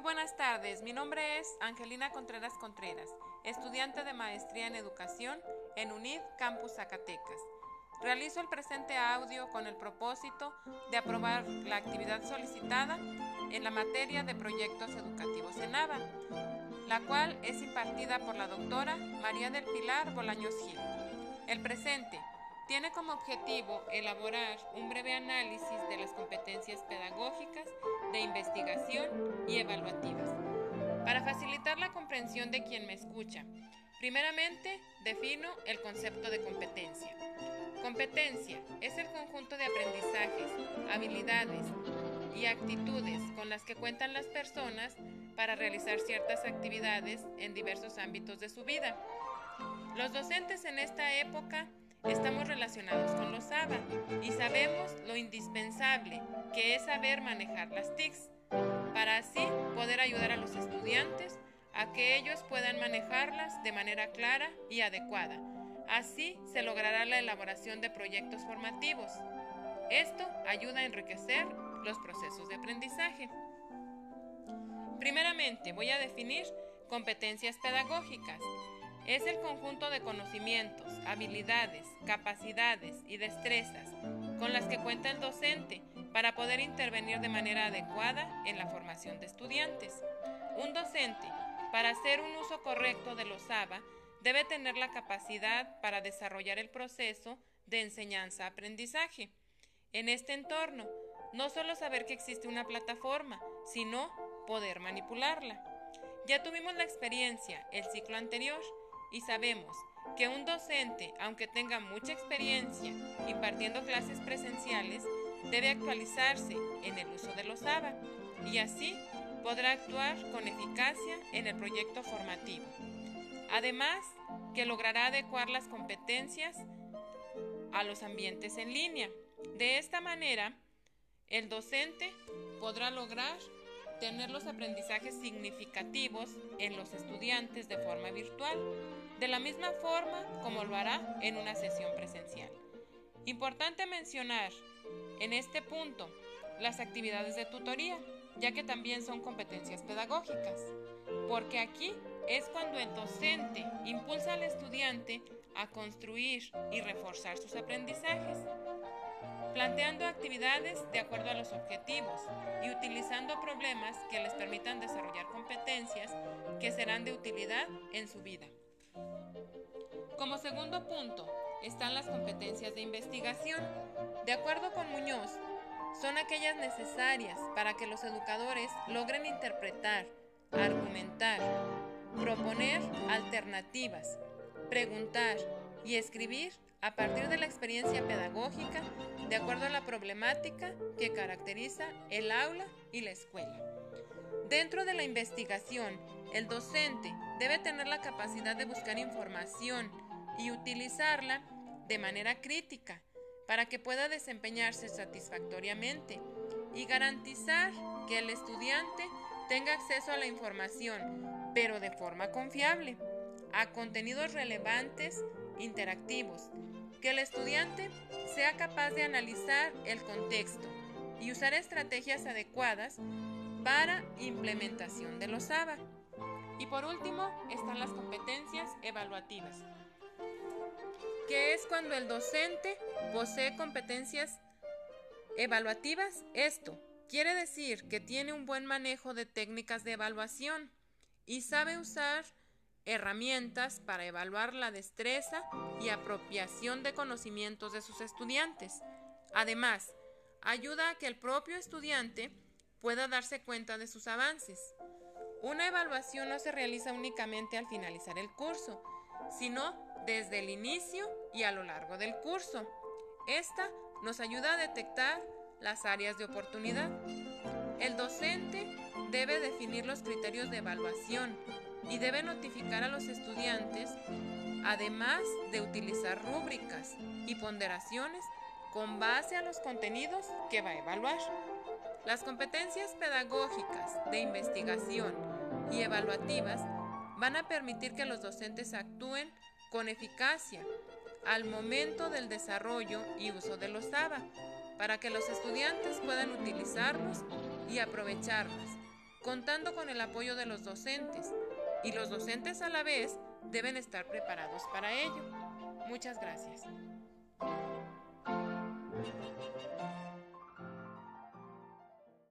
Muy buenas tardes, mi nombre es Angelina Contreras Contreras, estudiante de Maestría en Educación en UNID Campus Zacatecas. Realizo el presente audio con el propósito de aprobar la actividad solicitada en la materia de proyectos educativos en ABA, la cual es impartida por la doctora María del Pilar Bolaños Gil. El presente tiene como objetivo elaborar un breve análisis de las competencias pedagógicas, investigación y evaluativas. Para facilitar la comprensión de quien me escucha, primeramente defino el concepto de competencia. Competencia es el conjunto de aprendizajes, habilidades y actitudes con las que cuentan las personas para realizar ciertas actividades en diversos ámbitos de su vida. Los docentes en esta época Estamos relacionados con los ABA y sabemos lo indispensable que es saber manejar las TICs para así poder ayudar a los estudiantes a que ellos puedan manejarlas de manera clara y adecuada. Así se logrará la elaboración de proyectos formativos. Esto ayuda a enriquecer los procesos de aprendizaje. Primeramente voy a definir competencias pedagógicas. Es el conjunto de conocimientos, habilidades, capacidades y destrezas con las que cuenta el docente para poder intervenir de manera adecuada en la formación de estudiantes. Un docente, para hacer un uso correcto de los ABA, debe tener la capacidad para desarrollar el proceso de enseñanza-aprendizaje. En este entorno, no solo saber que existe una plataforma, sino poder manipularla. Ya tuvimos la experiencia el ciclo anterior y sabemos que un docente, aunque tenga mucha experiencia impartiendo clases presenciales, debe actualizarse en el uso de los ABA y así podrá actuar con eficacia en el proyecto formativo. Además, que logrará adecuar las competencias a los ambientes en línea. De esta manera, el docente podrá lograr tener los aprendizajes significativos en los estudiantes de forma virtual, de la misma forma como lo hará en una sesión presencial. Importante mencionar en este punto las actividades de tutoría, ya que también son competencias pedagógicas, porque aquí es cuando el docente impulsa al estudiante a construir y reforzar sus aprendizajes planteando actividades de acuerdo a los objetivos y utilizando problemas que les permitan desarrollar competencias que serán de utilidad en su vida. Como segundo punto están las competencias de investigación. De acuerdo con Muñoz, son aquellas necesarias para que los educadores logren interpretar, argumentar, proponer alternativas, preguntar y escribir a partir de la experiencia pedagógica de acuerdo a la problemática que caracteriza el aula y la escuela. Dentro de la investigación, el docente debe tener la capacidad de buscar información y utilizarla de manera crítica para que pueda desempeñarse satisfactoriamente y garantizar que el estudiante tenga acceso a la información, pero de forma confiable, a contenidos relevantes interactivos, que el estudiante sea capaz de analizar el contexto y usar estrategias adecuadas para implementación de los ABA. Y por último están las competencias evaluativas, que es cuando el docente posee competencias evaluativas. Esto quiere decir que tiene un buen manejo de técnicas de evaluación y sabe usar herramientas para evaluar la destreza y apropiación de conocimientos de sus estudiantes. Además, ayuda a que el propio estudiante pueda darse cuenta de sus avances. Una evaluación no se realiza únicamente al finalizar el curso, sino desde el inicio y a lo largo del curso. Esta nos ayuda a detectar las áreas de oportunidad. El docente debe definir los criterios de evaluación, y debe notificar a los estudiantes, además de utilizar rúbricas y ponderaciones con base a los contenidos que va a evaluar. Las competencias pedagógicas de investigación y evaluativas van a permitir que los docentes actúen con eficacia al momento del desarrollo y uso de los ABA, para que los estudiantes puedan utilizarlos y aprovecharlos contando con el apoyo de los docentes, y los docentes a la vez deben estar preparados para ello. Muchas gracias.